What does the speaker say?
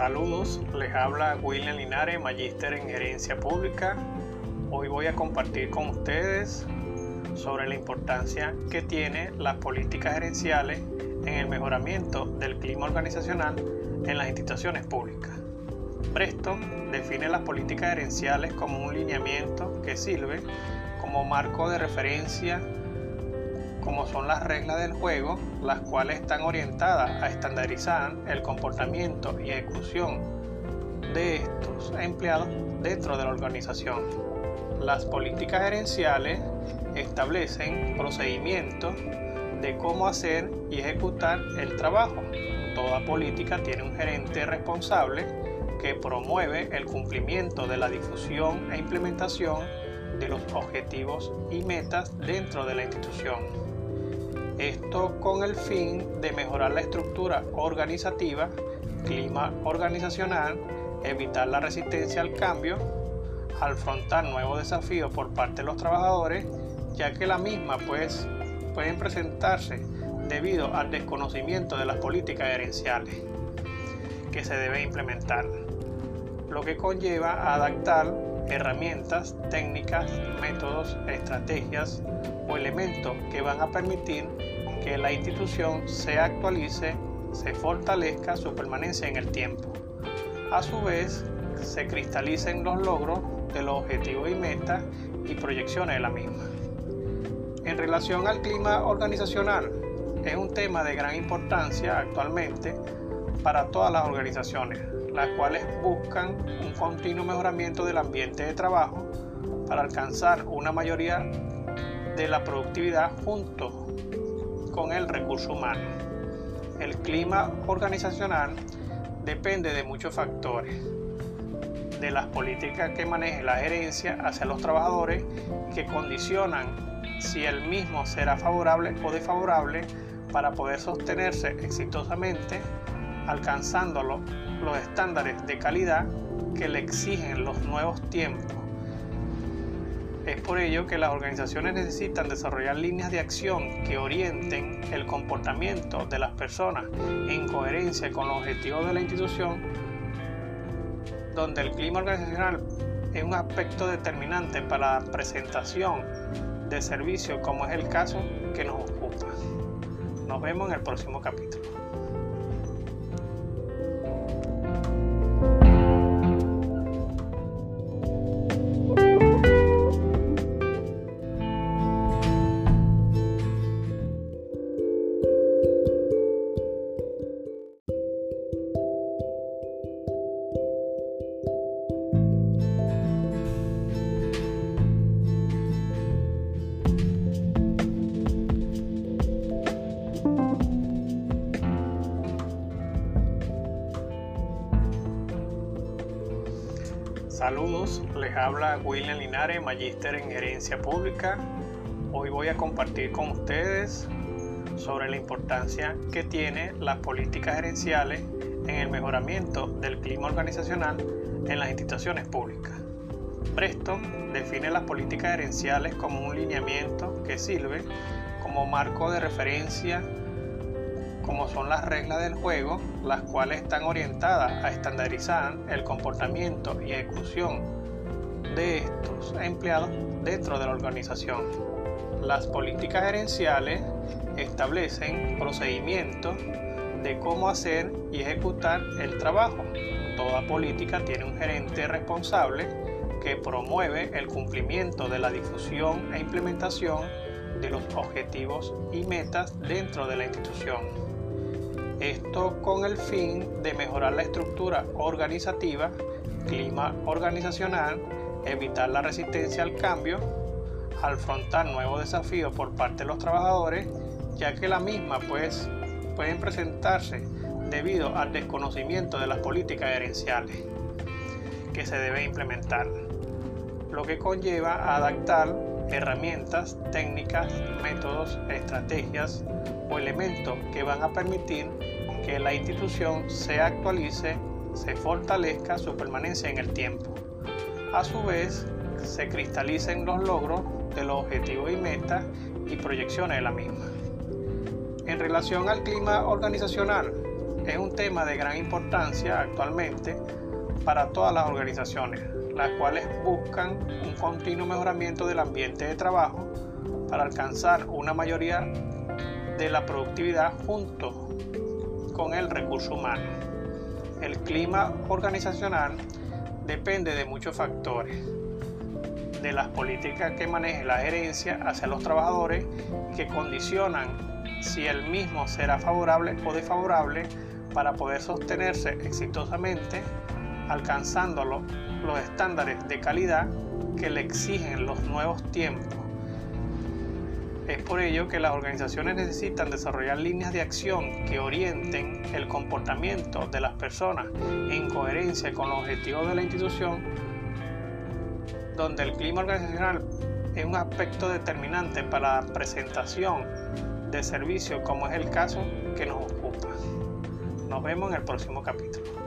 Saludos, les habla William Linares, magíster en gerencia pública. Hoy voy a compartir con ustedes sobre la importancia que tiene las políticas gerenciales en el mejoramiento del clima organizacional en las instituciones públicas. Preston define las políticas gerenciales como un lineamiento que sirve como marco de referencia como son las reglas del juego, las cuales están orientadas a estandarizar el comportamiento y ejecución de estos empleados dentro de la organización. Las políticas gerenciales establecen procedimientos de cómo hacer y ejecutar el trabajo. Toda política tiene un gerente responsable que promueve el cumplimiento de la difusión e implementación de los objetivos y metas dentro de la institución. Esto con el fin de mejorar la estructura organizativa, clima organizacional, evitar la resistencia al cambio, afrontar nuevos desafíos por parte de los trabajadores, ya que la misma pues pueden presentarse debido al desconocimiento de las políticas gerenciales que se debe implementar, lo que conlleva adaptar herramientas, técnicas, métodos, estrategias o elementos que van a permitir que la institución se actualice, se fortalezca su permanencia en el tiempo. A su vez, se cristalicen los logros de los objetivos y metas y proyecciones de la misma. En relación al clima organizacional, es un tema de gran importancia actualmente para todas las organizaciones, las cuales buscan un continuo mejoramiento del ambiente de trabajo para alcanzar una mayoría de la productividad junto con el recurso humano. El clima organizacional depende de muchos factores, de las políticas que maneje la gerencia hacia los trabajadores que condicionan si el mismo será favorable o desfavorable para poder sostenerse exitosamente alcanzando los estándares de calidad que le exigen los nuevos tiempos es por ello que las organizaciones necesitan desarrollar líneas de acción que orienten el comportamiento de las personas en coherencia con los objetivos de la institución, donde el clima organizacional es un aspecto determinante para la presentación de servicios como es el caso que nos ocupa. Nos vemos en el próximo capítulo. Saludos, les habla William Linares, magíster en gerencia pública. Hoy voy a compartir con ustedes sobre la importancia que tiene las políticas gerenciales en el mejoramiento del clima organizacional en las instituciones públicas. Preston define las políticas gerenciales como un lineamiento que sirve como marco de referencia como son las reglas del juego, las cuales están orientadas a estandarizar el comportamiento y ejecución de estos empleados dentro de la organización. Las políticas gerenciales establecen procedimientos de cómo hacer y ejecutar el trabajo. Toda política tiene un gerente responsable que promueve el cumplimiento de la difusión e implementación de los objetivos y metas dentro de la institución. Esto con el fin de mejorar la estructura organizativa, clima organizacional, evitar la resistencia al cambio, afrontar nuevos desafíos por parte de los trabajadores, ya que la misma pues pueden presentarse debido al desconocimiento de las políticas gerenciales que se debe implementar, lo que conlleva adaptar herramientas, técnicas, métodos, estrategias o elementos que van a permitir que la institución se actualice, se fortalezca su permanencia en el tiempo. A su vez, se cristalicen los logros de los objetivos y metas y proyecciones de la misma. En relación al clima organizacional, es un tema de gran importancia actualmente para todas las organizaciones, las cuales buscan un continuo mejoramiento del ambiente de trabajo para alcanzar una mayoría de la productividad junto con el recurso humano. El clima organizacional depende de muchos factores, de las políticas que maneje la gerencia hacia los trabajadores que condicionan si el mismo será favorable o desfavorable para poder sostenerse exitosamente alcanzando los estándares de calidad que le exigen los nuevos tiempos. Es por ello que las organizaciones necesitan desarrollar líneas de acción que orienten el comportamiento de las personas en coherencia con los objetivos de la institución, donde el clima organizacional es un aspecto determinante para la presentación de servicios como es el caso que nos ocupa. Nos vemos en el próximo capítulo.